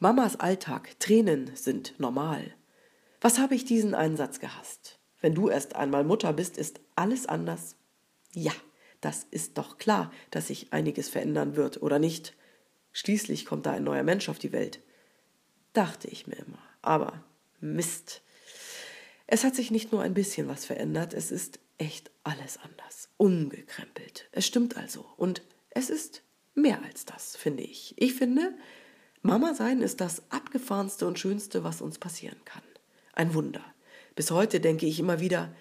Mamas Alltag, Tränen sind normal. Was habe ich diesen Einsatz gehasst? Wenn du erst einmal Mutter bist, ist alles anders. Ja, das ist doch klar, dass sich einiges verändern wird, oder nicht? Schließlich kommt da ein neuer Mensch auf die Welt. Dachte ich mir immer. Aber Mist. Es hat sich nicht nur ein bisschen was verändert, es ist echt alles anders. Umgekrempelt. Es stimmt also. Und es ist mehr als das, finde ich. Ich finde, Mama sein ist das abgefahrenste und schönste, was uns passieren kann. Ein Wunder. Bis heute denke ich immer wieder,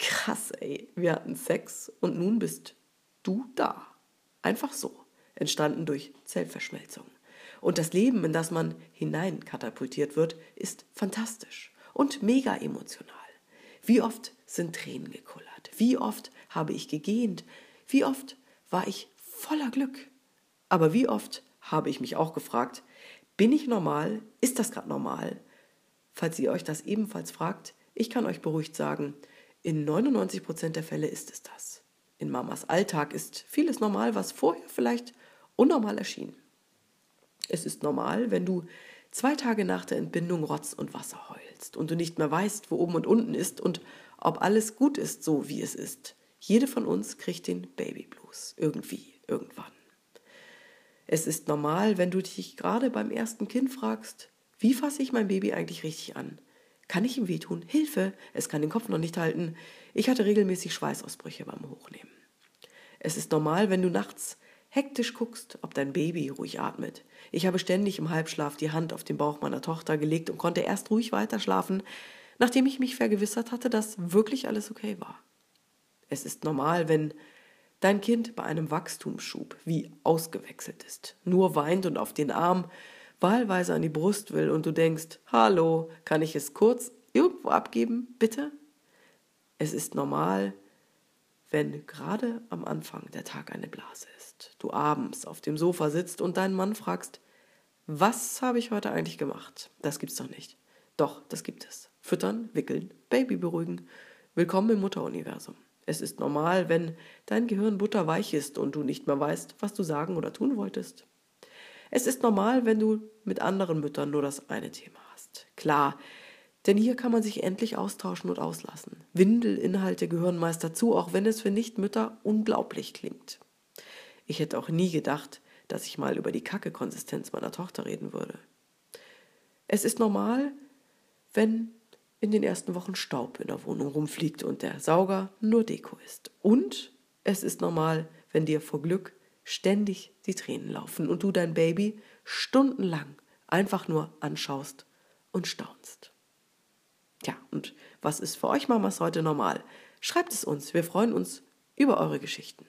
krass, ey, wir hatten Sex und nun bist du da. Einfach so, entstanden durch Zellverschmelzung. Und das Leben, in das man hineinkatapultiert wird, ist fantastisch und mega emotional. Wie oft sind Tränen gekullert? Wie oft habe ich gegähnt? Wie oft war ich voller Glück? Aber wie oft habe ich mich auch gefragt, bin ich normal? Ist das gerade normal? Falls ihr euch das ebenfalls fragt, ich kann euch beruhigt sagen, in 99% der Fälle ist es das. In Mamas Alltag ist vieles normal, was vorher vielleicht unnormal erschien. Es ist normal, wenn du zwei Tage nach der Entbindung Rotz und Wasser heulst und du nicht mehr weißt, wo oben und unten ist und ob alles gut ist, so wie es ist. Jede von uns kriegt den Baby Blues irgendwie, irgendwann. Es ist normal, wenn du dich gerade beim ersten Kind fragst, wie fasse ich mein Baby eigentlich richtig an? Kann ich ihm wehtun? Hilfe! Es kann den Kopf noch nicht halten. Ich hatte regelmäßig Schweißausbrüche beim Hochnehmen. Es ist normal, wenn du nachts hektisch guckst, ob dein Baby ruhig atmet. Ich habe ständig im Halbschlaf die Hand auf den Bauch meiner Tochter gelegt und konnte erst ruhig weiterschlafen, nachdem ich mich vergewissert hatte, dass wirklich alles okay war. Es ist normal, wenn dein Kind bei einem Wachstumsschub wie ausgewechselt ist, nur weint und auf den Arm wahlweise an die Brust will und du denkst, hallo, kann ich es kurz irgendwo abgeben, bitte? Es ist normal, wenn gerade am Anfang der Tag eine Blase ist, du abends auf dem Sofa sitzt und deinen Mann fragst, was habe ich heute eigentlich gemacht? Das gibt's doch nicht. Doch, das gibt es. Füttern, wickeln, Baby beruhigen. Willkommen im Mutteruniversum. Es ist normal, wenn dein Gehirn butterweich ist und du nicht mehr weißt, was du sagen oder tun wolltest. Es ist normal, wenn du mit anderen Müttern nur das eine Thema hast. Klar, denn hier kann man sich endlich austauschen und auslassen. Windelinhalte gehören meist dazu, auch wenn es für Nichtmütter unglaublich klingt. Ich hätte auch nie gedacht, dass ich mal über die Kacke-Konsistenz meiner Tochter reden würde. Es ist normal, wenn in den ersten Wochen Staub in der Wohnung rumfliegt und der Sauger nur Deko ist. Und es ist normal, wenn dir vor Glück ständig die Tränen laufen und du dein Baby stundenlang einfach nur anschaust und staunst. Tja, und was ist für euch Mamas heute normal? Schreibt es uns, wir freuen uns über eure Geschichten.